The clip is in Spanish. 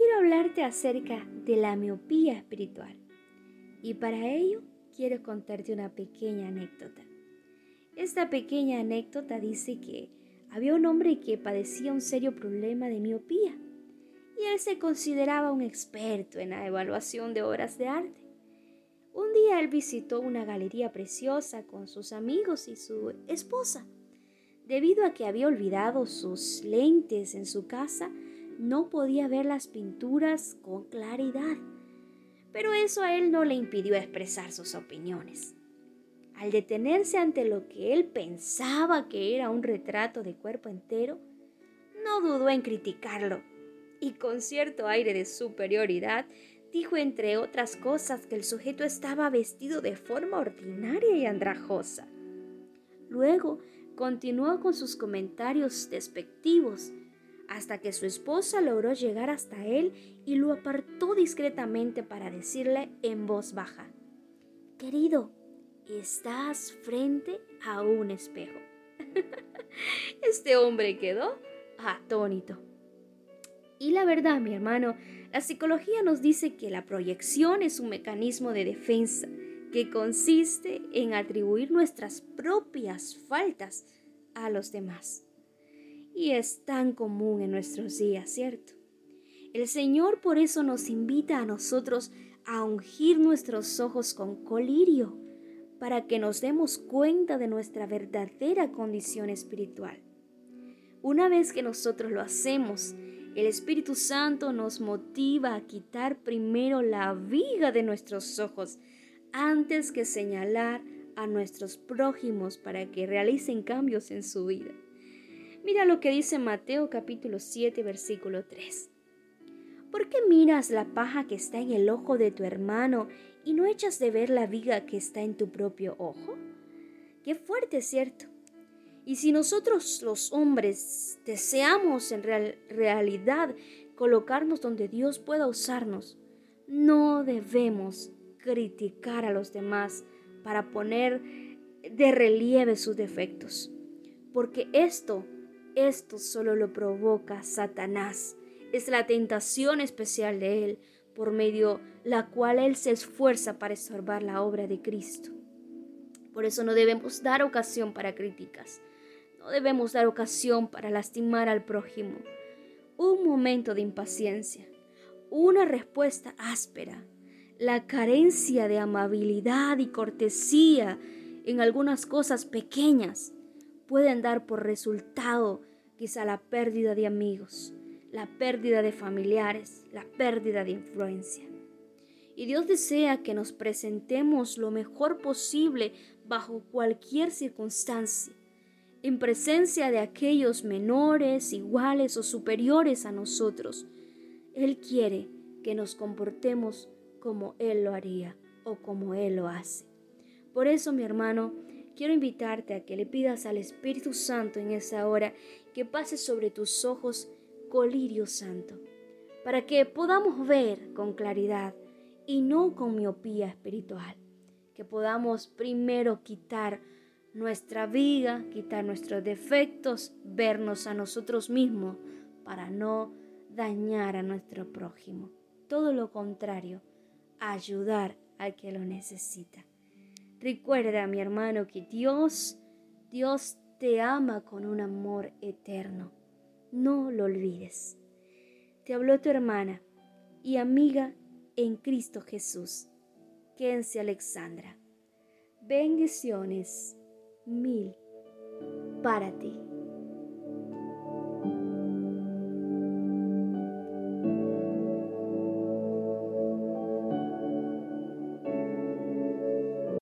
quiero hablarte acerca de la miopía espiritual. Y para ello quiero contarte una pequeña anécdota. Esta pequeña anécdota dice que había un hombre que padecía un serio problema de miopía y él se consideraba un experto en la evaluación de obras de arte. Un día él visitó una galería preciosa con sus amigos y su esposa. Debido a que había olvidado sus lentes en su casa, no podía ver las pinturas con claridad. Pero eso a él no le impidió expresar sus opiniones. Al detenerse ante lo que él pensaba que era un retrato de cuerpo entero, no dudó en criticarlo y con cierto aire de superioridad dijo entre otras cosas que el sujeto estaba vestido de forma ordinaria y andrajosa. Luego continuó con sus comentarios despectivos hasta que su esposa logró llegar hasta él y lo apartó discretamente para decirle en voz baja, Querido, estás frente a un espejo. este hombre quedó atónito. Y la verdad, mi hermano, la psicología nos dice que la proyección es un mecanismo de defensa que consiste en atribuir nuestras propias faltas a los demás. Y es tan común en nuestros días, ¿cierto? El Señor por eso nos invita a nosotros a ungir nuestros ojos con colirio para que nos demos cuenta de nuestra verdadera condición espiritual. Una vez que nosotros lo hacemos, el Espíritu Santo nos motiva a quitar primero la viga de nuestros ojos antes que señalar a nuestros prójimos para que realicen cambios en su vida. Mira lo que dice Mateo capítulo 7 versículo 3. ¿Por qué miras la paja que está en el ojo de tu hermano y no echas de ver la viga que está en tu propio ojo? Qué fuerte, ¿cierto? Y si nosotros los hombres deseamos en realidad colocarnos donde Dios pueda usarnos, no debemos criticar a los demás para poner de relieve sus defectos, porque esto, esto solo lo provoca Satanás. Es la tentación especial de él, por medio la cual él se esfuerza para estorbar la obra de Cristo. Por eso no debemos dar ocasión para críticas. No debemos dar ocasión para lastimar al prójimo. Un momento de impaciencia, una respuesta áspera, la carencia de amabilidad y cortesía en algunas cosas pequeñas pueden dar por resultado quizá la pérdida de amigos, la pérdida de familiares, la pérdida de influencia. Y Dios desea que nos presentemos lo mejor posible bajo cualquier circunstancia en presencia de aquellos menores, iguales o superiores a nosotros. Él quiere que nos comportemos como Él lo haría o como Él lo hace. Por eso, mi hermano, quiero invitarte a que le pidas al Espíritu Santo en esa hora que pase sobre tus ojos colirio santo, para que podamos ver con claridad y no con miopía espiritual, que podamos primero quitar nuestra viga, quitar nuestros defectos, vernos a nosotros mismos para no dañar a nuestro prójimo. Todo lo contrario, ayudar al que lo necesita. Recuerda, mi hermano, que Dios, Dios te ama con un amor eterno. No lo olvides. Te habló tu hermana y amiga en Cristo Jesús, Kenzie Alexandra. Bendiciones mil para ti.